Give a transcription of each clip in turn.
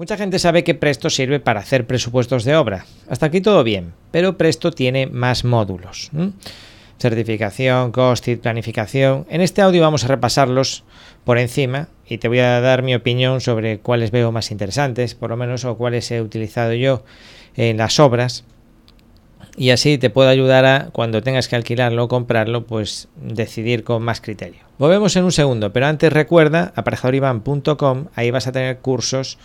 Mucha gente sabe que Presto sirve para hacer presupuestos de obra. Hasta aquí todo bien, pero Presto tiene más módulos. Certificación, costit, planificación. En este audio vamos a repasarlos por encima y te voy a dar mi opinión sobre cuáles veo más interesantes, por lo menos, o cuáles he utilizado yo en las obras. Y así te puedo ayudar a, cuando tengas que alquilarlo o comprarlo, pues decidir con más criterio. Volvemos en un segundo, pero antes recuerda aparejadorivan.com, ahí vas a tener cursos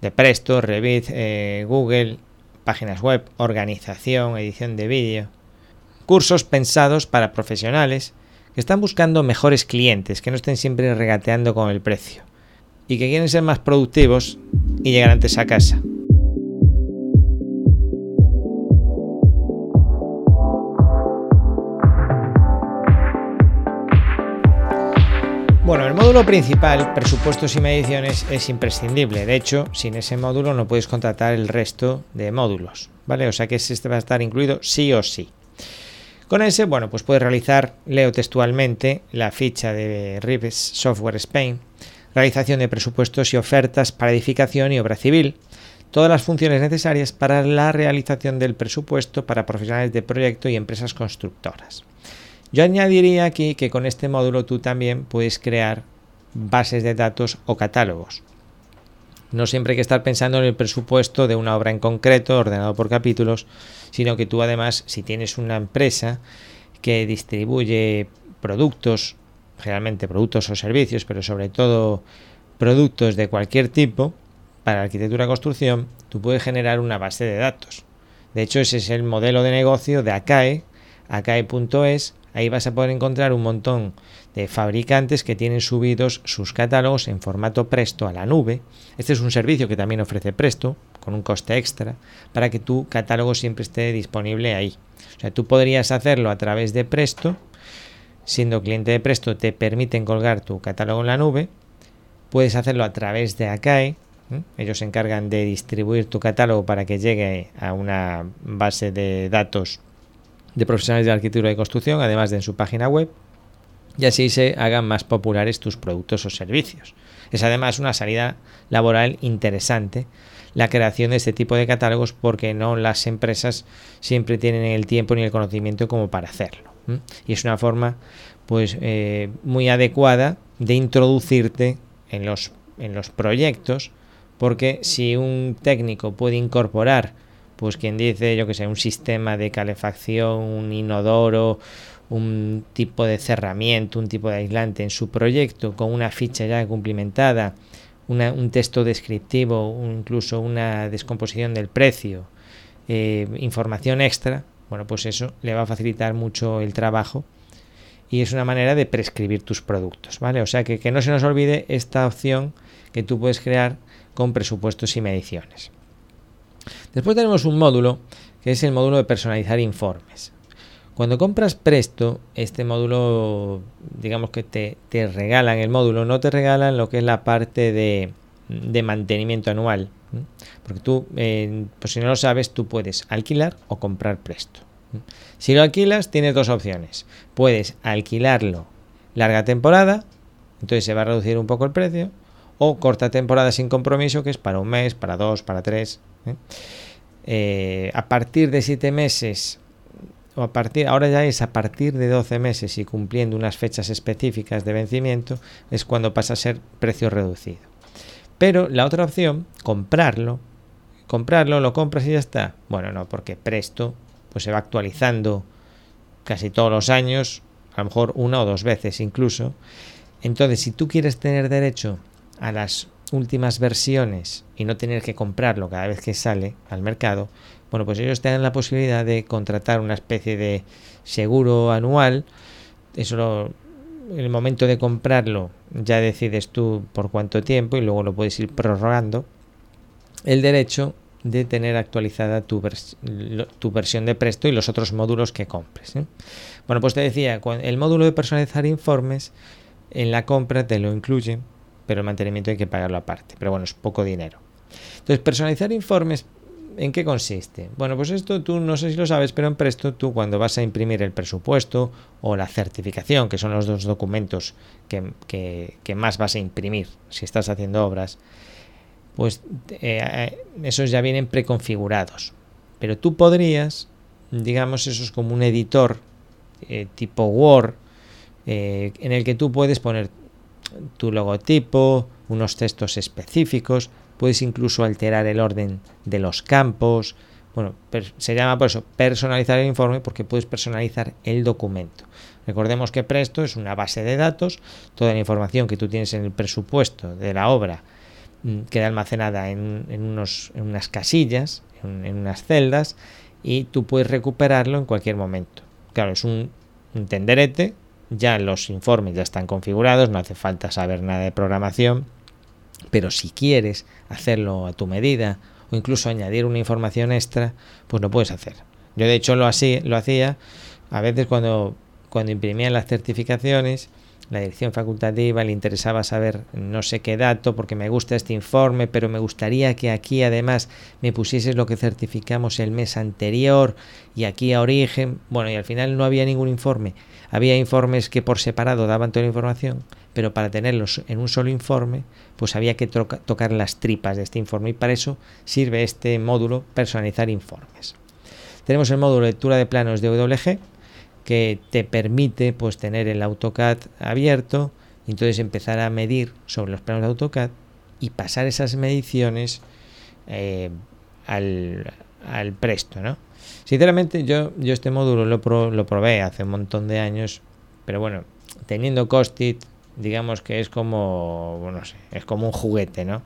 de Presto, Revit, eh, Google, páginas web, organización, edición de vídeo. Cursos pensados para profesionales que están buscando mejores clientes, que no estén siempre regateando con el precio y que quieren ser más productivos y llegar antes a casa. Bueno, el módulo principal, presupuestos y mediciones, es imprescindible. De hecho, sin ese módulo no puedes contratar el resto de módulos, ¿vale? O sea que este va a estar incluido sí o sí. Con ese, bueno, pues puedes realizar, leo textualmente, la ficha de Rives Software Spain, realización de presupuestos y ofertas para edificación y obra civil, todas las funciones necesarias para la realización del presupuesto para profesionales de proyecto y empresas constructoras. Yo añadiría aquí que con este módulo tú también puedes crear bases de datos o catálogos. No siempre hay que estar pensando en el presupuesto de una obra en concreto, ordenado por capítulos, sino que tú además, si tienes una empresa que distribuye productos, generalmente productos o servicios, pero sobre todo productos de cualquier tipo, para arquitectura y construcción, tú puedes generar una base de datos. De hecho, ese es el modelo de negocio de ACAE, acae.es, Ahí vas a poder encontrar un montón de fabricantes que tienen subidos sus catálogos en formato Presto a la nube. Este es un servicio que también ofrece Presto, con un coste extra, para que tu catálogo siempre esté disponible ahí. O sea, tú podrías hacerlo a través de Presto. Siendo cliente de Presto te permiten colgar tu catálogo en la nube. Puedes hacerlo a través de Acae. Ellos se encargan de distribuir tu catálogo para que llegue a una base de datos de profesionales de arquitectura y construcción, además de en su página web, y así se hagan más populares tus productos o servicios. Es además una salida laboral interesante la creación de este tipo de catálogos porque no las empresas siempre tienen el tiempo ni el conocimiento como para hacerlo. Y es una forma pues eh, muy adecuada de introducirte en los, en los proyectos porque si un técnico puede incorporar pues quien dice, yo que sé, un sistema de calefacción, un inodoro, un tipo de cerramiento, un tipo de aislante en su proyecto con una ficha ya cumplimentada, un texto descriptivo, incluso una descomposición del precio, eh, información extra, bueno, pues eso le va a facilitar mucho el trabajo y es una manera de prescribir tus productos, ¿vale? O sea que, que no se nos olvide esta opción que tú puedes crear con presupuestos y mediciones. Después tenemos un módulo que es el módulo de personalizar informes. Cuando compras Presto, este módulo, digamos que te, regalan el módulo, no te regalan lo que es la parte de, mantenimiento anual. Porque tú, pues si no lo sabes, tú puedes alquilar o comprar Presto. Si lo alquilas, tienes dos opciones. Puedes alquilarlo larga temporada, entonces se va a reducir un poco el precio, o corta temporada sin compromiso, que es para un mes, para dos, para tres. ¿eh? Eh, a partir de 7 meses, o a partir, ahora ya es a partir de 12 meses y cumpliendo unas fechas específicas de vencimiento, es cuando pasa a ser precio reducido. Pero la otra opción, comprarlo, comprarlo, lo compras y ya está. Bueno, no, porque Presto pues se va actualizando casi todos los años, a lo mejor una o dos veces incluso. Entonces, si tú quieres tener derecho a las últimas versiones y no tener que comprarlo cada vez que sale al mercado, bueno, pues ellos te dan la posibilidad de contratar una especie de seguro anual. Eso en el momento de comprarlo ya decides tú por cuánto tiempo y luego lo puedes ir prorrogando. El derecho de tener actualizada tu, tu versión de Presto y los otros módulos que compres. ¿eh? Bueno, pues te decía, el módulo de personalizar informes en la compra te lo incluye pero el mantenimiento hay que pagarlo aparte. Pero bueno, es poco dinero. Entonces, personalizar informes, ¿en qué consiste? Bueno, pues esto tú no sé si lo sabes, pero en Presto tú cuando vas a imprimir el presupuesto o la certificación, que son los dos documentos que, más vas a imprimir si estás haciendo obras, pues eh, esos ya vienen preconfigurados. Pero tú podrías, digamos, eso es como un editor eh, tipo Word, eh, en el que tú puedes poner tu logotipo, unos textos específicos, puedes incluso alterar el orden de los campos. Bueno, se llama por eso personalizar el informe porque puedes personalizar el documento. Recordemos que Presto es una base de datos, toda la información que tú tienes en el presupuesto de la obra mm, queda almacenada en, unos, en unas casillas, en, unas celdas, y tú puedes recuperarlo en cualquier momento. Claro, es un, un tenderete, ya los informes ya están configurados, no hace falta saber nada de programación, pero si quieres hacerlo a tu medida o incluso añadir una información extra, pues lo puedes hacer. Yo de hecho lo, así, lo hacía a veces cuando, cuando imprimía las certificaciones, la dirección facultativa le interesaba saber no sé qué dato porque me gusta este informe, pero me gustaría que aquí además me pusieses lo que certificamos el mes anterior y aquí a origen. Bueno, y al final no había ningún informe. Había informes que por separado daban toda la información, pero para tenerlos en un solo informe, pues había que tocar las tripas de este informe y para eso sirve este módulo personalizar informes. Tenemos el módulo lectura de planos de WG que te permite pues tener el AutoCAD abierto y entonces empezar a medir sobre los planos de AutoCAD y pasar esas mediciones eh, al, presto, ¿no? Sinceramente yo, yo este módulo lo, lo probé hace un montón de años, pero bueno, teniendo Costit digamos que es como, no sé, es como un juguete, ¿no?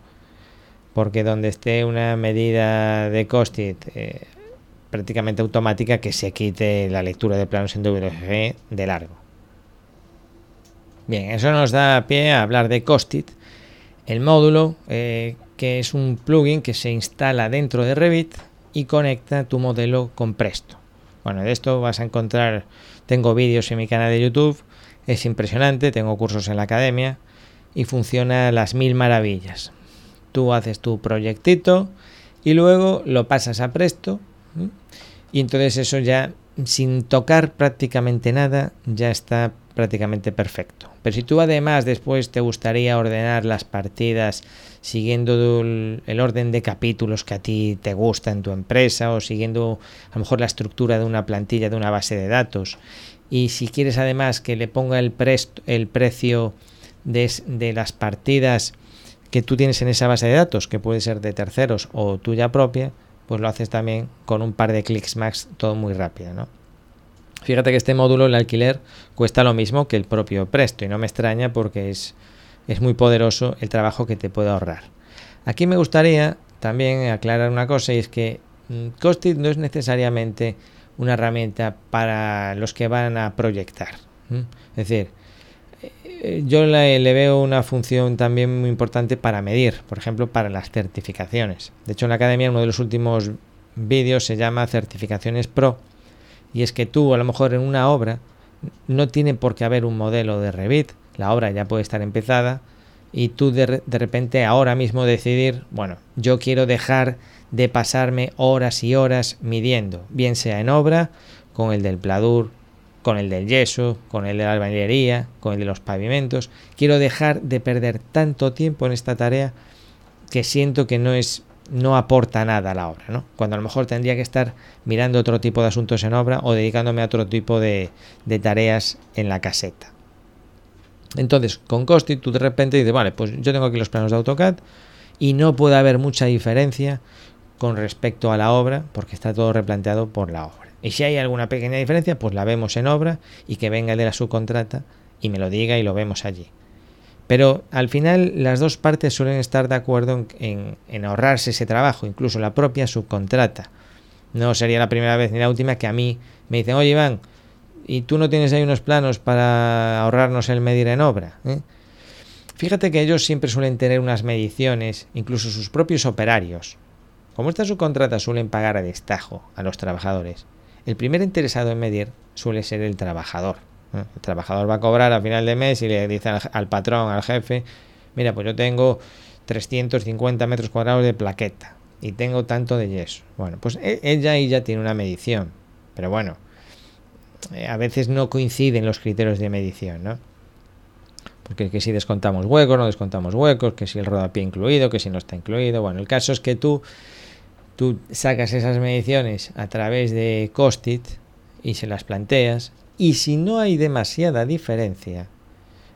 Porque donde esté una medida de Costit eh, prácticamente automática, que se quite la lectura de planos en WG de largo. Bien, eso nos da pie a hablar de Costit, el módulo eh, que es un plugin que se instala dentro de Revit y conecta tu modelo con Presto. Bueno, de esto vas a encontrar, tengo vídeos en mi canal de YouTube es impresionante, tengo cursos en la academia y funciona a las mil maravillas. Tú haces tu proyectito y luego lo pasas a Presto y entonces eso ya sin tocar prácticamente nada ya está prácticamente perfecto. Pero si tú además después te gustaría ordenar las partidas siguiendo el orden de capítulos que a ti te gusta en tu empresa o siguiendo a lo mejor la estructura de una plantilla de una base de datos y si quieres además que le ponga el, precio de, las partidas que tú tienes en esa base de datos, que puede ser de terceros o tuya propia, pues lo haces también con un par de clics max, todo muy rápido, ¿no? Fíjate que este módulo, el alquiler, cuesta lo mismo que el propio Presto y no me extraña porque es, es muy poderoso el trabajo que te puede ahorrar. Aquí me gustaría también aclarar una cosa y es que mm, Costit no es necesariamente una herramienta para los que van a proyectar. Es decir, yo le, veo una función también muy importante para medir, por ejemplo, para las certificaciones. De hecho, en la academia uno de los últimos vídeos se llama Certificaciones Pro y es que tú a lo mejor en una obra no tiene por qué haber un modelo de Revit, la obra ya puede estar empezada y tú de, de repente ahora mismo decidir, bueno, yo quiero dejar de pasarme horas y horas midiendo, bien sea en obra, con el del pladur, con el del yeso, con el de la albañilería, con el de los pavimentos. Quiero dejar de perder tanto tiempo en esta tarea que siento que no es no aporta nada a la obra, ¿no? Cuando a lo mejor tendría que estar mirando otro tipo de asuntos en obra o dedicándome a otro tipo de, de tareas en la caseta. Entonces, con Costi tú de repente dices, vale, pues yo tengo aquí los planos de AutoCAD y no puede haber mucha diferencia con respecto a la obra, porque está todo replanteado por la obra. Y si hay alguna pequeña diferencia, pues la vemos en obra y que venga de la subcontrata y me lo diga y lo vemos allí. Pero al final las dos partes suelen estar de acuerdo en, ahorrarse ese trabajo, incluso la propia subcontrata. No sería la primera vez ni la última que a mí me dicen, oye Iván, ¿y tú no tienes ahí unos planos para ahorrarnos el medir en obra? ¿eh? Fíjate que ellos siempre suelen tener unas mediciones, incluso sus propios operarios, como estas subcontratas suelen pagar a destajo a los trabajadores, el primer interesado en medir suele ser el trabajador. El trabajador va a cobrar a final de mes y le dice al, patrón, al jefe, mira, pues yo tengo 350 metros cuadrados de plaqueta y tengo tanto de yeso. Bueno, pues e, ella ahí ya tiene una medición, pero bueno, eh, a veces no coinciden los criterios de medición, ¿no? porque que si descontamos huecos, no descontamos huecos, que si el rodapié incluido, que si no está incluido. Bueno, el caso es que tú, tú sacas esas mediciones a través de Costit y se las planteas. Y si no hay demasiada diferencia,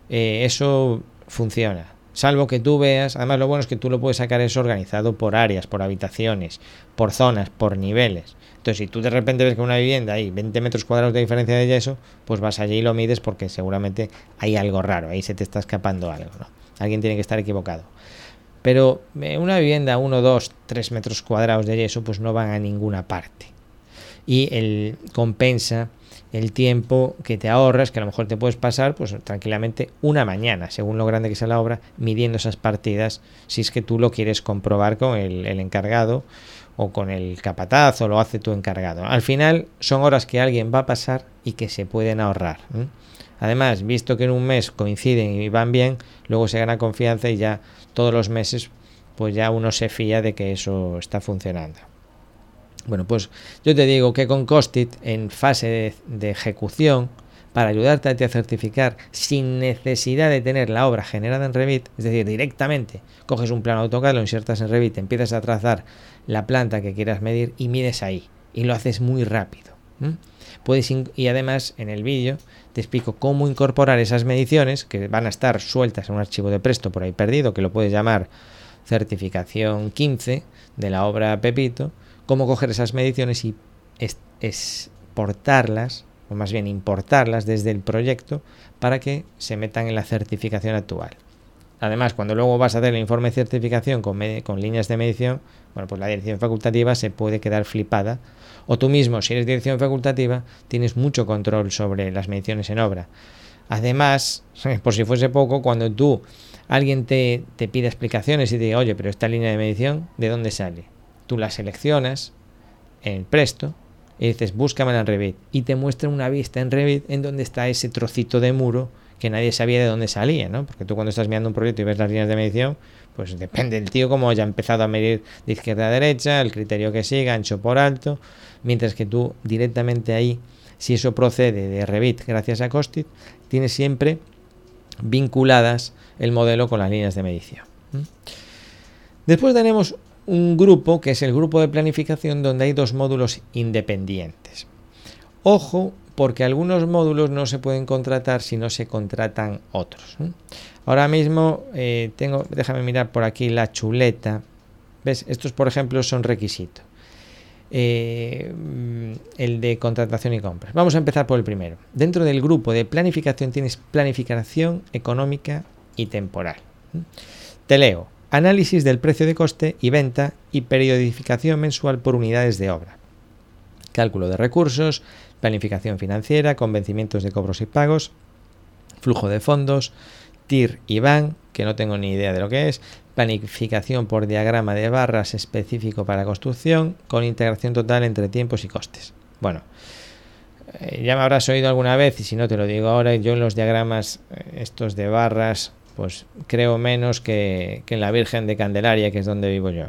eh, eso funciona. Salvo que tú veas, además lo bueno es que tú lo puedes sacar eso organizado por áreas, por habitaciones, por zonas, por niveles. Entonces, si tú de repente ves que una vivienda hay 20 metros cuadrados de diferencia de yeso, pues vas allí y lo mides porque seguramente hay algo raro, ahí se te está escapando algo, ¿no? Alguien tiene que estar equivocado. Pero eh, una vivienda 1, 2, 3 metros cuadrados de yeso, pues no van a ninguna parte. Y el compensa el tiempo que te ahorras, que a lo mejor te puedes pasar pues tranquilamente una mañana, según lo grande que sea la obra, midiendo esas partidas, si es que tú lo quieres comprobar con el, el encargado o con el capataz o lo hace tu encargado. Al final son horas que alguien va a pasar y que se pueden ahorrar. Además, visto que en un mes coinciden y van bien, luego se gana confianza y ya todos los meses pues ya uno se fía de que eso está funcionando. Bueno, pues yo te digo que con Costit en fase de, ejecución para ayudarte a certificar sin necesidad de tener la obra generada en Revit, es decir, directamente coges un plano AutoCAD, lo insertas en Revit, empiezas a trazar la planta que quieras medir y mides ahí y lo haces muy rápido. Puedes y además en el vídeo te explico cómo incorporar esas mediciones que van a estar sueltas en un archivo de Presto por ahí perdido, que lo puedes llamar certificación 15 de la obra Pepito, cómo coger esas mediciones y exportarlas o más bien importarlas desde el proyecto para que se metan en la certificación actual. Además, cuando luego vas a hacer el informe de certificación con, con, líneas de medición, bueno, pues la dirección facultativa se puede quedar flipada. O tú mismo, si eres dirección facultativa, tienes mucho control sobre las mediciones en obra. Además, por si fuese poco, cuando tú, alguien te, te pide explicaciones y te dice, oye, pero esta línea de medición, ¿de dónde sale? Tú la seleccionas en Presto y dices, búscame en Revit. Y te muestra una vista en Revit en donde está ese trocito de muro que nadie sabía de dónde salía, ¿no? Porque tú cuando estás mirando un proyecto y ves las líneas de medición, pues depende del tío cómo haya empezado a medir de izquierda a derecha, el criterio que siga, ancho por alto, mientras que tú directamente ahí, si eso procede de Revit gracias a Costit, tienes siempre vinculadas el modelo con las líneas de medición. Después tenemos un grupo que es el grupo de planificación donde hay dos módulos independientes. Ojo, porque algunos módulos no se pueden contratar si no se contratan otros. Ahora mismo eh, tengo, déjame mirar por aquí la chuleta. ¿Ves? Estos, por ejemplo, son requisitos. Eh, el de contratación y compras. Vamos a empezar por el primero. Dentro del grupo de planificación tienes planificación económica y temporal. Te leo análisis del precio de coste y venta y periodificación mensual por unidades de obra, cálculo de recursos, planificación financiera, convencimientos de cobros y pagos, flujo de fondos, TIR y BAN, que no tengo ni idea de lo que es, planificación por diagrama de barras específico para construcción, con integración total entre tiempos y costes. Bueno, eh, ya me habrás oído alguna vez, y si no te lo digo ahora, yo en los diagramas eh, estos de barras pues creo menos que, en la Virgen de Candelaria, que es donde vivo yo.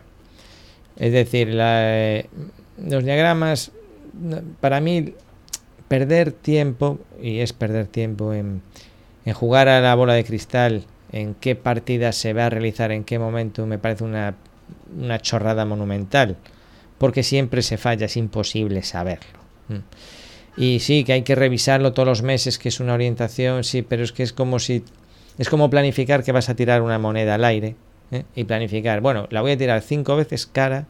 Es decir, los diagramas, para mí, perder tiempo, y es perder tiempo en, jugar a la bola de cristal, en qué partida se va a realizar, en qué momento, me parece una, chorrada monumental, porque siempre se falla, es imposible saberlo. Y sí, que hay que revisarlo todos los meses, que es una orientación, sí, pero es que es como si es como planificar que vas a tirar una moneda al aire ¿eh? y planificar, bueno, la voy a tirar cinco veces cara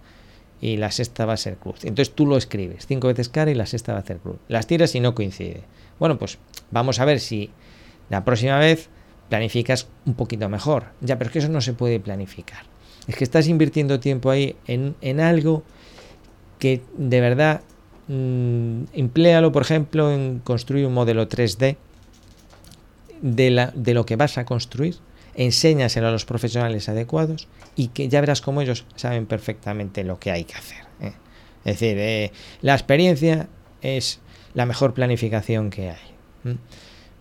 y la sexta va a ser cruz. Entonces tú lo escribes, cinco veces cara y la sexta va a ser cruz. Las tiras y no coincide. Bueno, pues vamos a ver si la próxima vez planificas un poquito mejor. Ya, pero es que eso no se puede planificar. Es que estás invirtiendo tiempo ahí en, algo que de verdad mmm, empléalo, por ejemplo, en construir un modelo 3D de, la, de lo que vas a construir, enséñaselo a los profesionales adecuados y que ya verás cómo ellos saben perfectamente lo que hay que hacer. ¿eh? Es decir, eh, la experiencia es la mejor planificación que hay.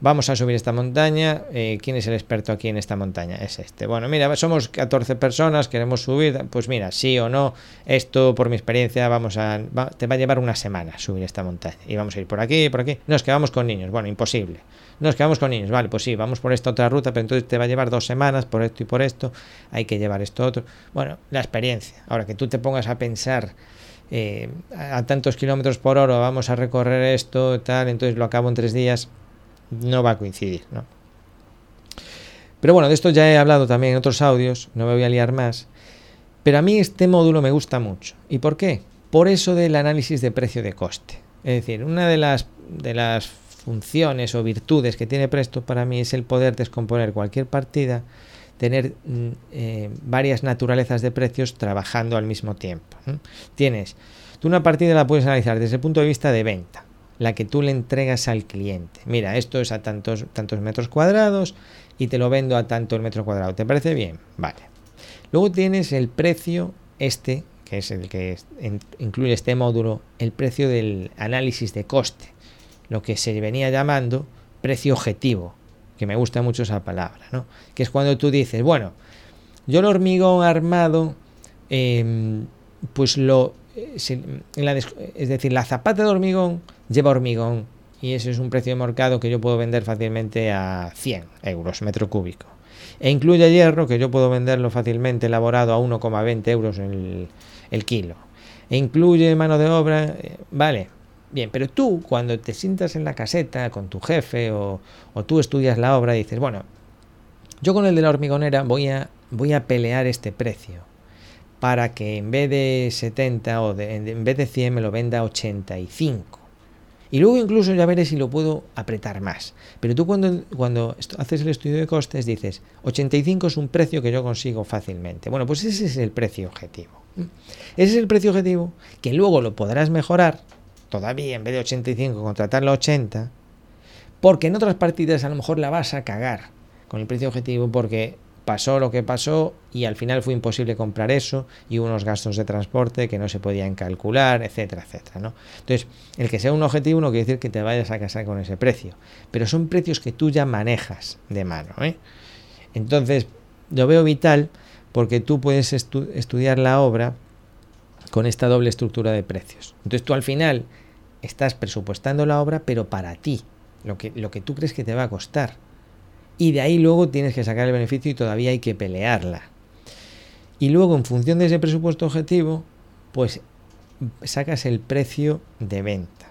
Vamos a subir esta montaña, eh, ¿quién es el experto aquí en esta montaña? Es este. Bueno, mira, somos 14 personas, queremos subir, pues mira, sí o no, esto por mi experiencia vamos a, te va a llevar una semana subir esta montaña. Y vamos a ir por aquí, por aquí. Nos quedamos con niños, bueno, imposible. Nos quedamos con niños, vale, pues sí, vamos por esta otra ruta, pero entonces te va a llevar dos semanas por esto y por esto, hay que llevar esto otro. Bueno, la experiencia. Ahora que tú te pongas a pensar eh, a tantos kilómetros por hora vamos a recorrer esto, tal, entonces lo acabo en tres días, no va a coincidir, ¿no? Pero bueno, de esto ya he hablado también en otros audios, no me voy a liar más. Pero a mí este módulo me gusta mucho. ¿Y por qué? Por eso del análisis de precio de coste. Es decir, una de las, de las funciones o virtudes que tiene Presto para mí es el poder descomponer cualquier partida, tener mm, eh, varias naturalezas de precios trabajando al mismo tiempo. Tienes, tú una partida la puedes analizar desde el punto de vista de venta la que tú le entregas al cliente. Mira, esto es a tantos, tantos metros cuadrados y te lo vendo a tanto el metro cuadrado. ¿Te parece bien? Vale. Luego tienes el precio este, que es el que incluye este módulo, el precio del análisis de coste, lo que se venía llamando precio objetivo, que me gusta mucho esa palabra, ¿no? Que es cuando tú dices, bueno, yo el hormigón armado, em, pues lo, eh, es decir, la zapata de hormigón lleva hormigón y ese es un precio de mercado que yo puedo vender fácilmente a 100 euros metro cúbico. E incluye hierro que yo puedo venderlo fácilmente elaborado a 1,20 euros el, kilo. E incluye mano de obra, eh, vale, Bien, pero tú cuando te sientas en la caseta con tu jefe o, tú estudias la obra dices, bueno, yo con el de la hormigonera voy a, voy a pelear este precio para que en vez de 70 o en vez de 100 me lo venda 85. Y luego incluso ya veré si lo puedo apretar más. Pero tú cuando, cuando haces el estudio de costes dices, 85 es un precio que yo consigo fácilmente. Bueno, pues ese es el precio objetivo. Ese es el precio objetivo que luego lo podrás mejorar todavía en vez de 85 contratarlo a 80. Porque en otras partidas a lo mejor la vas a cagar con el precio objetivo porque pasó lo que pasó y al final fue imposible comprar eso y unos gastos de transporte que no se podían calcular, etcétera, etcétera. ¿no? Entonces, el que sea un objetivo no quiere decir que te vayas a casar con ese precio, pero son precios que tú ya manejas de mano. ¿eh? Entonces, lo veo vital porque tú puedes estudiar la obra con esta doble estructura de precios. Entonces tú al final estás presupuestando la obra, pero para ti, lo que tú crees que te va a costar y de ahí luego tienes que sacar el beneficio y todavía hay que pelearla. Y luego en función de ese presupuesto objetivo, pues sacas el precio de venta.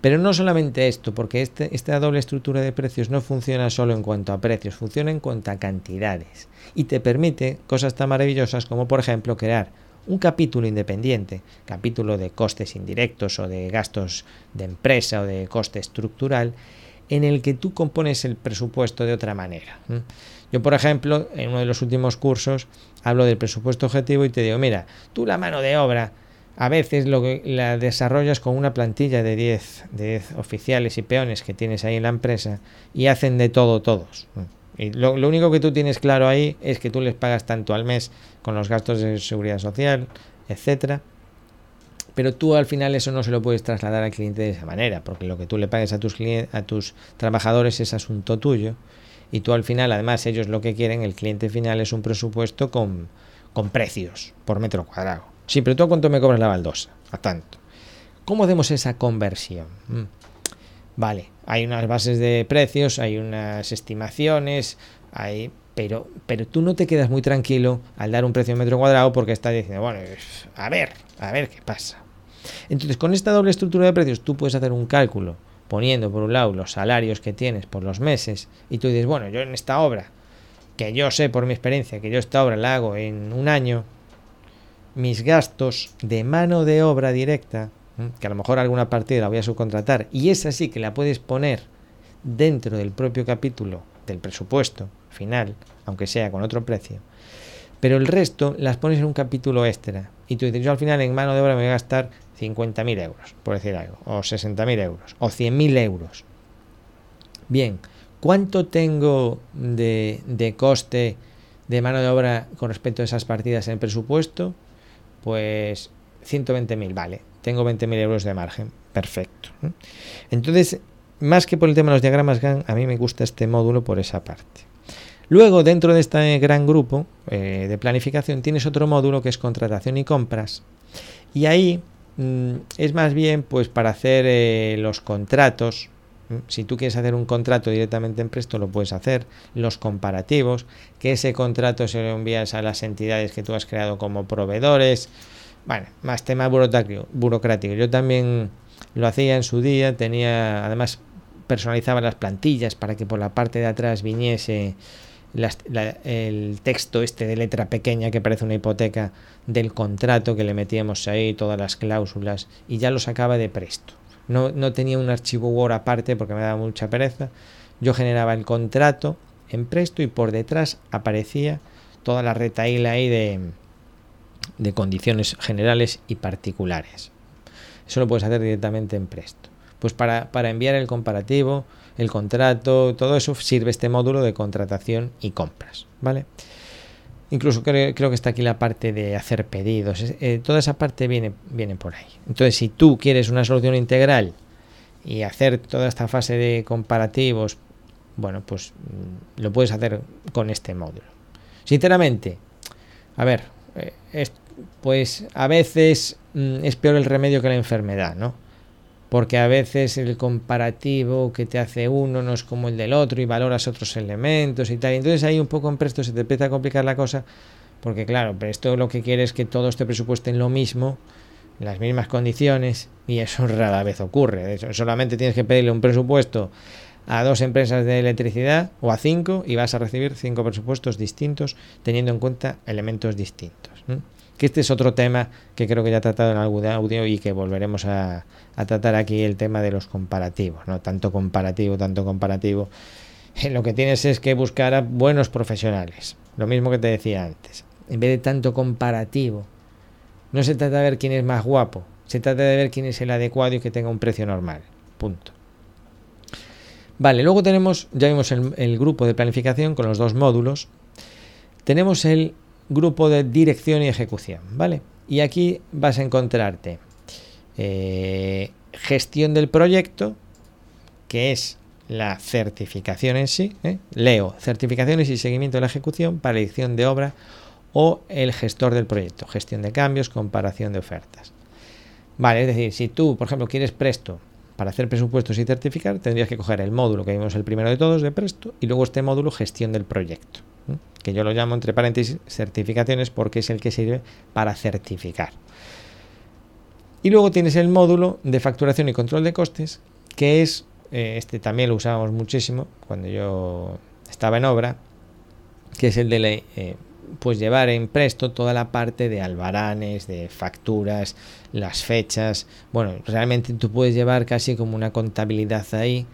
Pero no solamente esto, porque este, esta doble estructura de precios no funciona solo en cuanto a precios, funciona en cuanto a cantidades. Y te permite cosas tan maravillosas como por ejemplo crear un capítulo independiente, capítulo de costes indirectos o de gastos de empresa o de coste estructural, en el que tú compones el presupuesto de otra manera. Yo, por ejemplo, en uno de los últimos cursos hablo del presupuesto objetivo y te digo, mira, tú la mano de obra a veces lo que la desarrollas con una plantilla de 10 de oficiales y peones que tienes ahí en la empresa y hacen de todo todos. Y lo, lo, único que tú tienes claro ahí es que tú les pagas tanto al mes con los gastos de seguridad social, etcétera, pero tú al final eso no se lo puedes trasladar al cliente de esa manera, porque lo que tú le pagues a tus, a tus trabajadores es asunto tuyo y tú al final, además, ellos lo que quieren, el cliente final es un presupuesto con, con precios por metro cuadrado. Sí, pero tú cuánto me cobras la baldosa, a tanto. ¿Cómo hacemos esa conversión? Mm. Vale, hay unas bases de precios, hay unas estimaciones, hay, pero, pero tú no te quedas muy tranquilo al dar un precio metro cuadrado porque estás diciendo, bueno, a ver, a ver qué pasa. Entonces, con esta doble estructura de precios, tú puedes hacer un cálculo poniendo por un lado los salarios que tienes por los meses y tú dices, bueno, yo en esta obra, que yo sé por mi experiencia que yo esta obra la hago en un año, mis gastos de mano de obra directa, que a lo mejor alguna partida la voy a subcontratar, y esa sí que la puedes poner dentro del propio capítulo del presupuesto final, aunque sea con otro precio, pero el resto las pones en un capítulo extra. Y tú dices, yo al final en mano de obra me voy a gastar 50.000 euros, por decir algo, o 60.000 euros, o 100.000 euros. Bien, ¿cuánto tengo de, de coste de mano de obra con respecto a esas partidas en el presupuesto? Pues 120.000, vale, tengo 20.000 euros de margen, perfecto. Entonces, más que por el tema de los diagramas GAN, a mí me gusta este módulo por esa parte. Luego, dentro de este gran grupo eh, de planificación, tienes otro módulo que es contratación y compras. Y ahí mm, es más bien pues para hacer eh, los contratos. Si tú quieres hacer un contrato directamente en Presto, lo puedes hacer. Los comparativos, que ese contrato se lo envías a las entidades que tú has creado como proveedores. Bueno, más tema burocrático. Yo también lo hacía en su día, tenía, además personalizaba las plantillas para que por la parte de atrás viniese el texto este de letra pequeña que parece una hipoteca del contrato que le metíamos ahí, todas las cláusulas, y ya lo sacaba de presto. No, no tenía un archivo Word aparte porque me daba mucha pereza. Yo generaba el contrato en presto y por detrás aparecía toda la retaíla ahí de, de condiciones generales y particulares. Eso lo puedes hacer directamente en presto. Pues para, para enviar el comparativo, el contrato, todo eso sirve este módulo de contratación y compras, ¿vale? Incluso creo, que está aquí la parte de hacer pedidos. Eh, toda esa parte viene, viene por ahí. Entonces, si tú quieres una solución integral y hacer toda esta fase de comparativos, bueno, pues mm, lo puedes hacer con este módulo. Sinceramente, a ver, eh, pues a veces mm, es peor el remedio que la enfermedad, ¿no? Porque a veces el comparativo que te hace uno no es como el del otro y valoras otros elementos y tal. Entonces ahí un poco en Presto se te empieza a complicar la cosa, porque claro, Presto lo que quiere es que todo esté presupuesto en lo mismo, las mismas condiciones, y eso rara vez ocurre. Solamente tienes que pedirle un presupuesto a dos empresas de electricidad o a cinco y vas a recibir cinco presupuestos distintos teniendo en cuenta elementos distintos que este es otro tema que creo que ya he tratado en algún audio y que volveremos a, tratar aquí el tema de los comparativos, ¿no? Tanto comparativo, tanto comparativo. Lo que tienes es que buscar a buenos profesionales. Lo mismo que te decía antes. En vez de tanto comparativo, no se trata de ver quién es más guapo, se trata de ver quién es el adecuado y que tenga un precio normal. Punto. Vale, luego tenemos, ya vimos el grupo de planificación con los dos módulos. Tenemos el grupo de dirección y ejecución, ¿vale? Y aquí vas a encontrarte eh, gestión del proyecto, que es la certificación en sí, ¿eh? leo certificaciones y seguimiento de la ejecución para edición de obra o el gestor del proyecto, gestión de cambios, comparación de ofertas. Vale, es decir, si tú, por ejemplo, quieres Presto para hacer presupuestos y certificar, tendrías que coger el módulo que vimos el primero de todos de Presto y luego este módulo gestión del proyecto que yo lo llamo entre paréntesis certificaciones porque es el que sirve para certificar. Y luego tienes el módulo de facturación y control de costes, que es, eh, este también lo usábamos muchísimo cuando yo estaba en obra, que es el de eh, pues llevar en presto toda la parte de albaranes, de facturas, las fechas. Bueno, realmente tú puedes llevar casi como una contabilidad ahí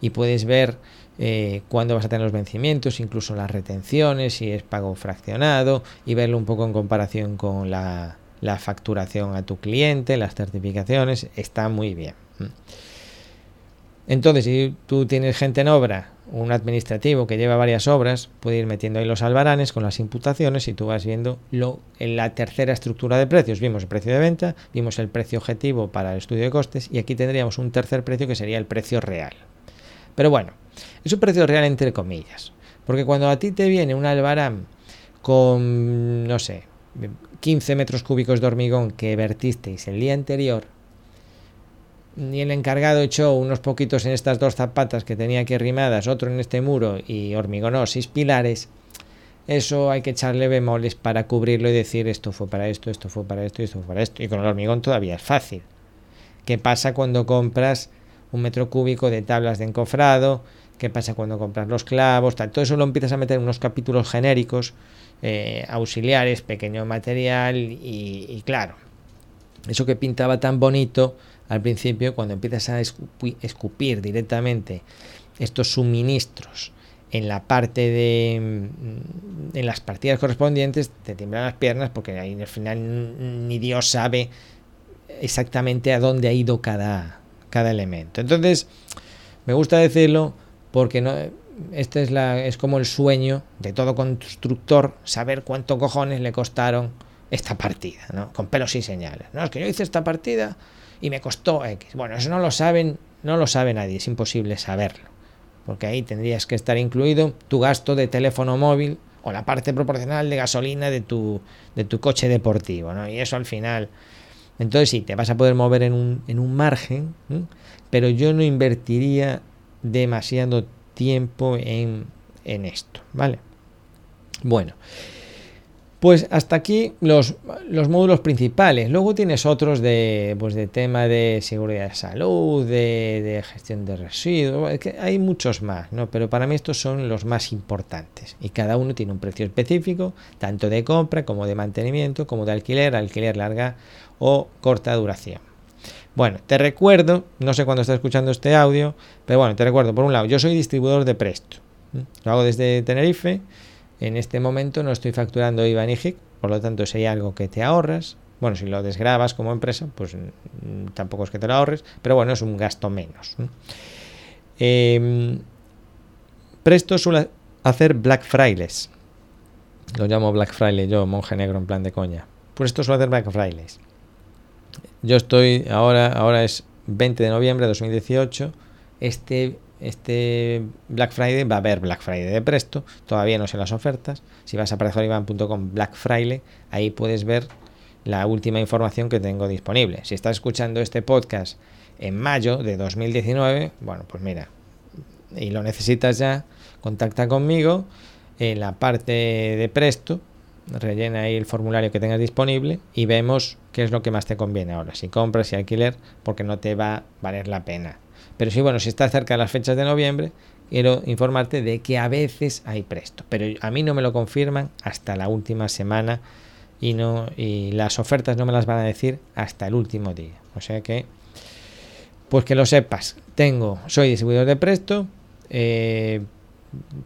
y puedes ver eh, cuándo vas a tener los vencimientos, incluso las retenciones, si es pago fraccionado y verlo un poco en comparación con la, facturación a tu cliente, las certificaciones, está muy bien. Entonces, si tú tienes gente en obra, un administrativo que lleva varias obras, puede ir metiendo ahí los albaranes con las imputaciones y tú vas viendo lo, en la tercera estructura de precios. Vimos el precio de venta, vimos el precio objetivo para el estudio de costes y aquí tendríamos un tercer precio que sería el precio real. Pero bueno, es un precio real entre comillas. Porque cuando a ti te viene un albarán con, no sé, 15 metros cúbicos de hormigón que vertisteis el día anterior, y el encargado echó unos poquitos en estas dos zapatas que tenía aquí rimadas, otro en este muro y hormigonó seis pilares, eso hay que echarle bemoles para cubrirlo y decir esto fue para esto, esto fue para esto esto fue para esto. Y con el hormigón todavía es fácil. ¿Qué pasa cuando compras un metro cúbico de tablas de encofrado, qué pasa cuando compras los clavos, tal. Todo eso lo empiezas a meter en unos capítulos genéricos, eh, auxiliares, pequeño material y, claro, eso que pintaba tan bonito al principio, cuando empiezas a escupir, directamente estos suministros en la parte de mm, en las partidas correspondientes te tiemblan las piernas porque ahí al final ni Dios sabe exactamente a dónde ha ido cada cada elemento. Entonces, me gusta decirlo porque no, este es, la, es como el sueño de todo constructor, saber cuánto cojones le costaron esta partida, ¿no? Con pelos y señales. No, es que yo hice esta partida y me costó X. Bueno, eso no lo saben no lo sabe nadie, es imposible saberlo. Porque ahí tendrías que estar incluido tu gasto de teléfono móvil o la parte proporcional de gasolina de tu, de tu coche deportivo, ¿no? Y eso al final... Entonces sí, te vas a poder mover en un, en un margen, pero yo no invertiría demasiado tiempo en, en esto, ¿vale? Bueno, pues hasta aquí los, los, módulos principales. Luego tienes otros de, pues de tema de seguridad de salud, de, gestión de residuos. Que hay muchos más, ¿no? Pero para mí estos son los más importantes. Y cada uno tiene un precio específico, tanto de compra como de mantenimiento, como de alquiler, alquiler larga o corta duración. Bueno, te recuerdo, no sé cuándo estás escuchando este audio, pero bueno, te recuerdo, por un lado, yo soy distribuidor de Presto. Lo hago desde Tenerife en este momento no estoy facturando IVA ni HIC, por lo tanto, si hay algo que te ahorras, bueno, si lo desgrabas como empresa, pues mm, tampoco es que te lo ahorres, pero bueno, es un gasto menos. Em, Presto suele hacer Black Fridays. Lo llamo Black Friday yo, monje negro en plan de coña. Presto suele hacer Black Fridays. Yo estoy, ahora, ahora es 20 de noviembre de 2018. Este este Black Friday va a haber Black Friday de Presto, todavía no sé las ofertas. Si vas a parejolivan.com Black Friday, ahí puedes ver la última información que tengo disponible. Si estás escuchando este podcast en mayo de 2019, bueno, pues mira, y lo necesitas ya, contacta conmigo en la parte de Presto, rellena ahí el formulario que tengas disponible y vemos qué es lo que más te conviene ahora, si compras, si alquiler, porque no te va a valer la pena pero sí, bueno, si está cerca de las fechas de noviembre, quiero informarte de que a veces hay presto. Pero a mí no me lo confirman hasta la última semana y, no, y las ofertas no me las van a decir hasta el último día. O sea que, pues que lo sepas. Tengo, soy distribuidor de presto. Eh,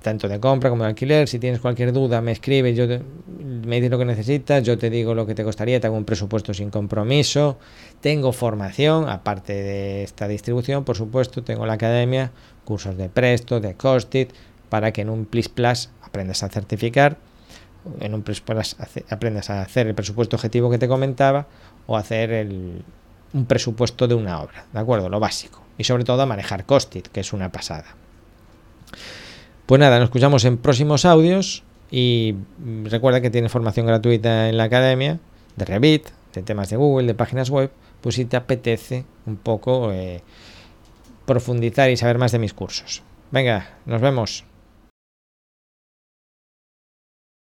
tanto de compra como de alquiler. Si tienes cualquier duda, me escribes, yo me dices lo que necesitas, yo te digo lo que te costaría, te hago un presupuesto sin compromiso. Tengo formación, aparte de esta distribución, por supuesto, tengo la academia, cursos de Presto, de Costit, para que en un Plus Plus aprendas a certificar, en un Plus Plus aprendas a hacer el presupuesto objetivo que te comentaba o hacer un presupuesto de una obra, ¿de acuerdo? Lo básico. Y sobre todo a manejar Costit, que es una pasada. Pues nada, nos escuchamos en próximos audios y recuerda que tiene formación gratuita en la academia de Revit, de temas de Google, de páginas web, pues si te apetece un poco eh, profundizar y saber más de mis cursos. Venga, nos vemos.